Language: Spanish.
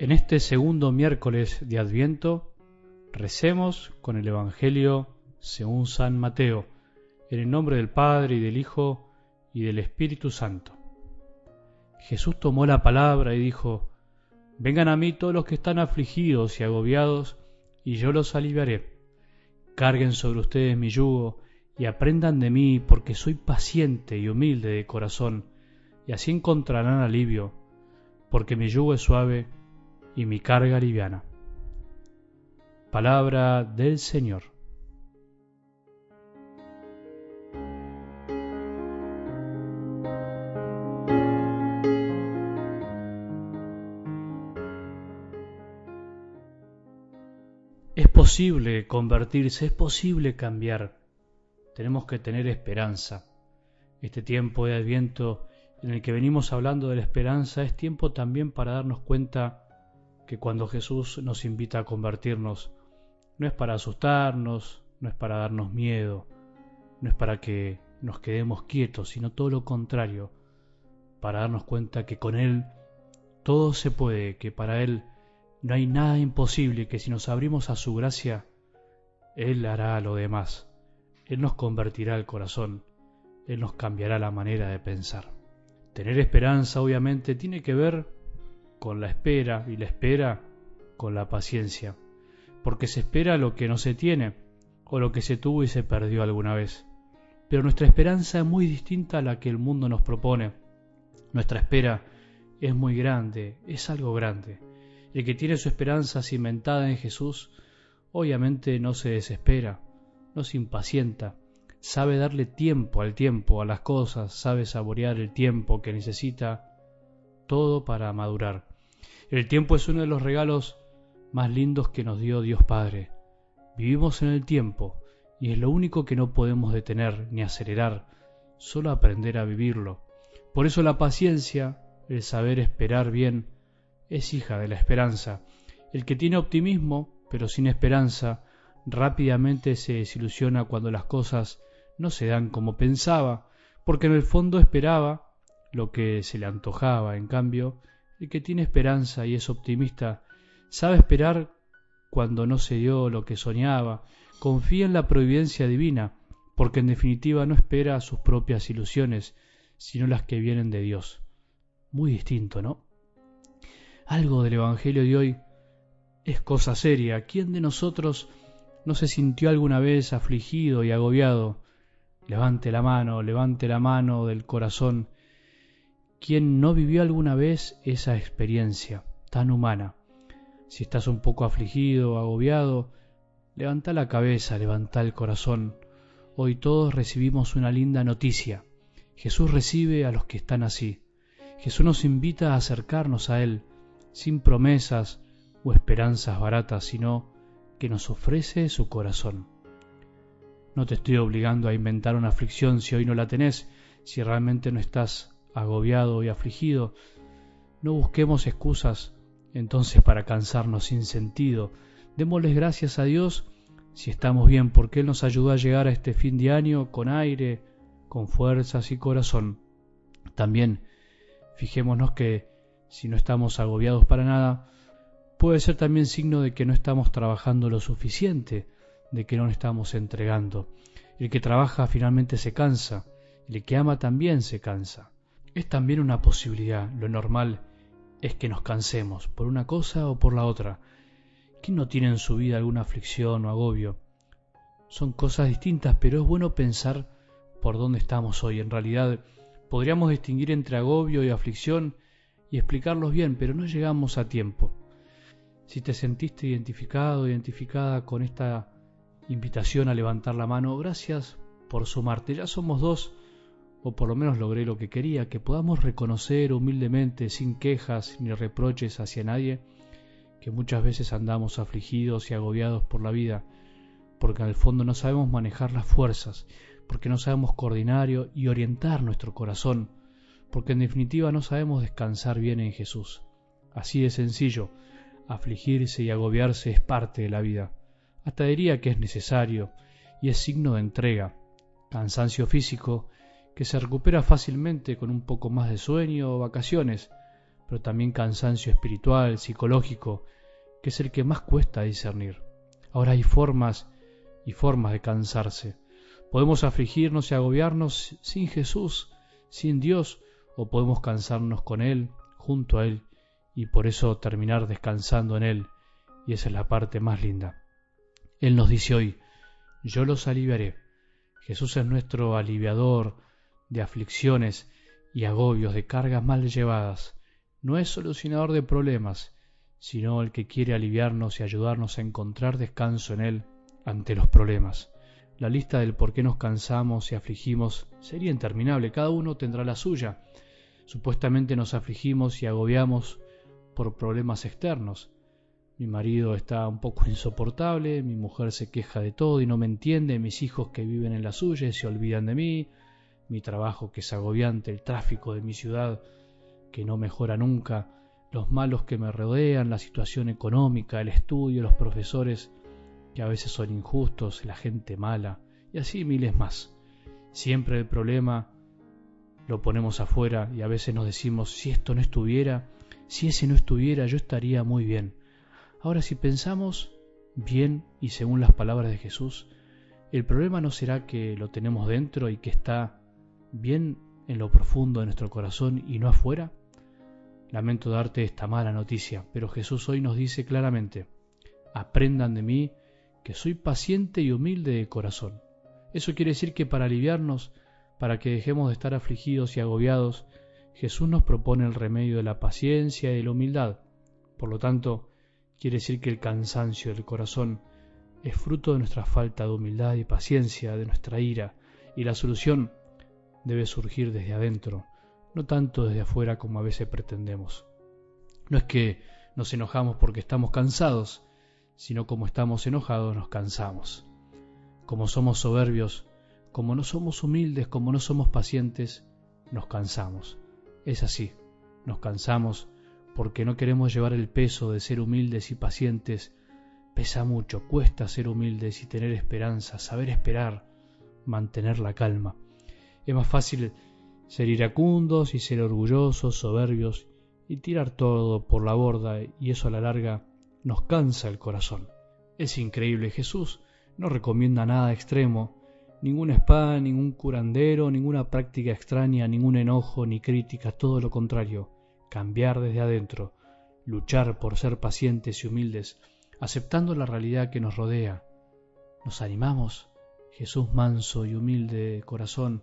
En este segundo miércoles de Adviento, recemos con el Evangelio según San Mateo, en el nombre del Padre y del Hijo y del Espíritu Santo. Jesús tomó la palabra y dijo, Vengan a mí todos los que están afligidos y agobiados, y yo los aliviaré. Carguen sobre ustedes mi yugo y aprendan de mí, porque soy paciente y humilde de corazón, y así encontrarán alivio, porque mi yugo es suave y mi carga liviana. Palabra del Señor. Es posible convertirse, es posible cambiar. Tenemos que tener esperanza. Este tiempo de Adviento en el que venimos hablando de la esperanza es tiempo también para darnos cuenta que cuando Jesús nos invita a convertirnos, no es para asustarnos, no es para darnos miedo, no es para que nos quedemos quietos, sino todo lo contrario, para darnos cuenta que con Él todo se puede, que para Él no hay nada imposible, que si nos abrimos a su gracia, Él hará lo demás. Él nos convertirá el corazón, Él nos cambiará la manera de pensar. Tener esperanza obviamente tiene que ver con la espera y la espera con la paciencia, porque se espera lo que no se tiene o lo que se tuvo y se perdió alguna vez. Pero nuestra esperanza es muy distinta a la que el mundo nos propone. Nuestra espera es muy grande, es algo grande. El que tiene su esperanza cimentada en Jesús, obviamente no se desespera, no se impacienta, sabe darle tiempo al tiempo, a las cosas, sabe saborear el tiempo que necesita todo para madurar. El tiempo es uno de los regalos más lindos que nos dio Dios Padre. Vivimos en el tiempo y es lo único que no podemos detener ni acelerar, solo aprender a vivirlo. Por eso la paciencia, el saber esperar bien, es hija de la esperanza. El que tiene optimismo, pero sin esperanza, rápidamente se desilusiona cuando las cosas no se dan como pensaba, porque en el fondo esperaba lo que se le antojaba. En cambio, el que tiene esperanza y es optimista sabe esperar cuando no se dio lo que soñaba, confía en la providencia divina, porque en definitiva no espera sus propias ilusiones, sino las que vienen de Dios. Muy distinto, ¿no? Algo del Evangelio de hoy es cosa seria. ¿Quién de nosotros no se sintió alguna vez afligido y agobiado? Levante la mano, levante la mano del corazón ¿Quién no vivió alguna vez esa experiencia tan humana? Si estás un poco afligido, agobiado, levanta la cabeza, levanta el corazón. Hoy todos recibimos una linda noticia. Jesús recibe a los que están así. Jesús nos invita a acercarnos a Él, sin promesas o esperanzas baratas, sino que nos ofrece su corazón. No te estoy obligando a inventar una aflicción si hoy no la tenés, si realmente no estás agobiado y afligido, no busquemos excusas entonces para cansarnos sin sentido. Démosles gracias a Dios si estamos bien, porque Él nos ayudó a llegar a este fin de año con aire, con fuerzas y corazón. También fijémonos que si no estamos agobiados para nada, puede ser también signo de que no estamos trabajando lo suficiente, de que no nos estamos entregando. El que trabaja finalmente se cansa, el que ama también se cansa. Es también una posibilidad. Lo normal es que nos cansemos por una cosa o por la otra. ¿Quién no tiene en su vida alguna aflicción o agobio? Son cosas distintas, pero es bueno pensar por dónde estamos hoy. En realidad podríamos distinguir entre agobio y aflicción y explicarlos bien, pero no llegamos a tiempo. Si te sentiste identificado, identificada con esta invitación a levantar la mano, gracias por sumarte. Ya somos dos o por lo menos logré lo que quería, que podamos reconocer humildemente, sin quejas ni reproches hacia nadie, que muchas veces andamos afligidos y agobiados por la vida, porque en el fondo no sabemos manejar las fuerzas, porque no sabemos coordinar y orientar nuestro corazón, porque en definitiva no sabemos descansar bien en Jesús. Así de sencillo, afligirse y agobiarse es parte de la vida. Hasta diría que es necesario y es signo de entrega. Cansancio físico que se recupera fácilmente con un poco más de sueño o vacaciones, pero también cansancio espiritual, psicológico, que es el que más cuesta discernir. Ahora hay formas y formas de cansarse. Podemos afligirnos y agobiarnos sin Jesús, sin Dios, o podemos cansarnos con Él, junto a Él, y por eso terminar descansando en Él, y esa es la parte más linda. Él nos dice hoy, yo los aliviaré. Jesús es nuestro aliviador de aflicciones y agobios, de cargas mal llevadas. No es solucionador de problemas, sino el que quiere aliviarnos y ayudarnos a encontrar descanso en Él ante los problemas. La lista del por qué nos cansamos y afligimos sería interminable, cada uno tendrá la suya. Supuestamente nos afligimos y agobiamos por problemas externos. Mi marido está un poco insoportable, mi mujer se queja de todo y no me entiende, mis hijos que viven en la suya se olvidan de mí, mi trabajo que es agobiante, el tráfico de mi ciudad que no mejora nunca, los malos que me rodean, la situación económica, el estudio, los profesores que a veces son injustos, la gente mala, y así miles más. Siempre el problema lo ponemos afuera y a veces nos decimos, si esto no estuviera, si ese no estuviera, yo estaría muy bien. Ahora si pensamos bien y según las palabras de Jesús, el problema no será que lo tenemos dentro y que está bien en lo profundo de nuestro corazón y no afuera. Lamento darte esta mala noticia, pero Jesús hoy nos dice claramente, aprendan de mí que soy paciente y humilde de corazón. Eso quiere decir que para aliviarnos, para que dejemos de estar afligidos y agobiados, Jesús nos propone el remedio de la paciencia y de la humildad. Por lo tanto, quiere decir que el cansancio del corazón es fruto de nuestra falta de humildad y paciencia, de nuestra ira, y la solución debe surgir desde adentro, no tanto desde afuera como a veces pretendemos. No es que nos enojamos porque estamos cansados, sino como estamos enojados nos cansamos. Como somos soberbios, como no somos humildes, como no somos pacientes, nos cansamos. Es así, nos cansamos porque no queremos llevar el peso de ser humildes y pacientes. Pesa mucho, cuesta ser humildes y tener esperanza, saber esperar, mantener la calma. Es más fácil ser iracundos y ser orgullosos, soberbios y tirar todo por la borda y eso a la larga nos cansa el corazón. Es increíble, Jesús no recomienda nada extremo, ninguna espada, ningún curandero, ninguna práctica extraña, ningún enojo ni crítica, todo lo contrario, cambiar desde adentro, luchar por ser pacientes y humildes, aceptando la realidad que nos rodea. Nos animamos, Jesús manso y humilde de corazón,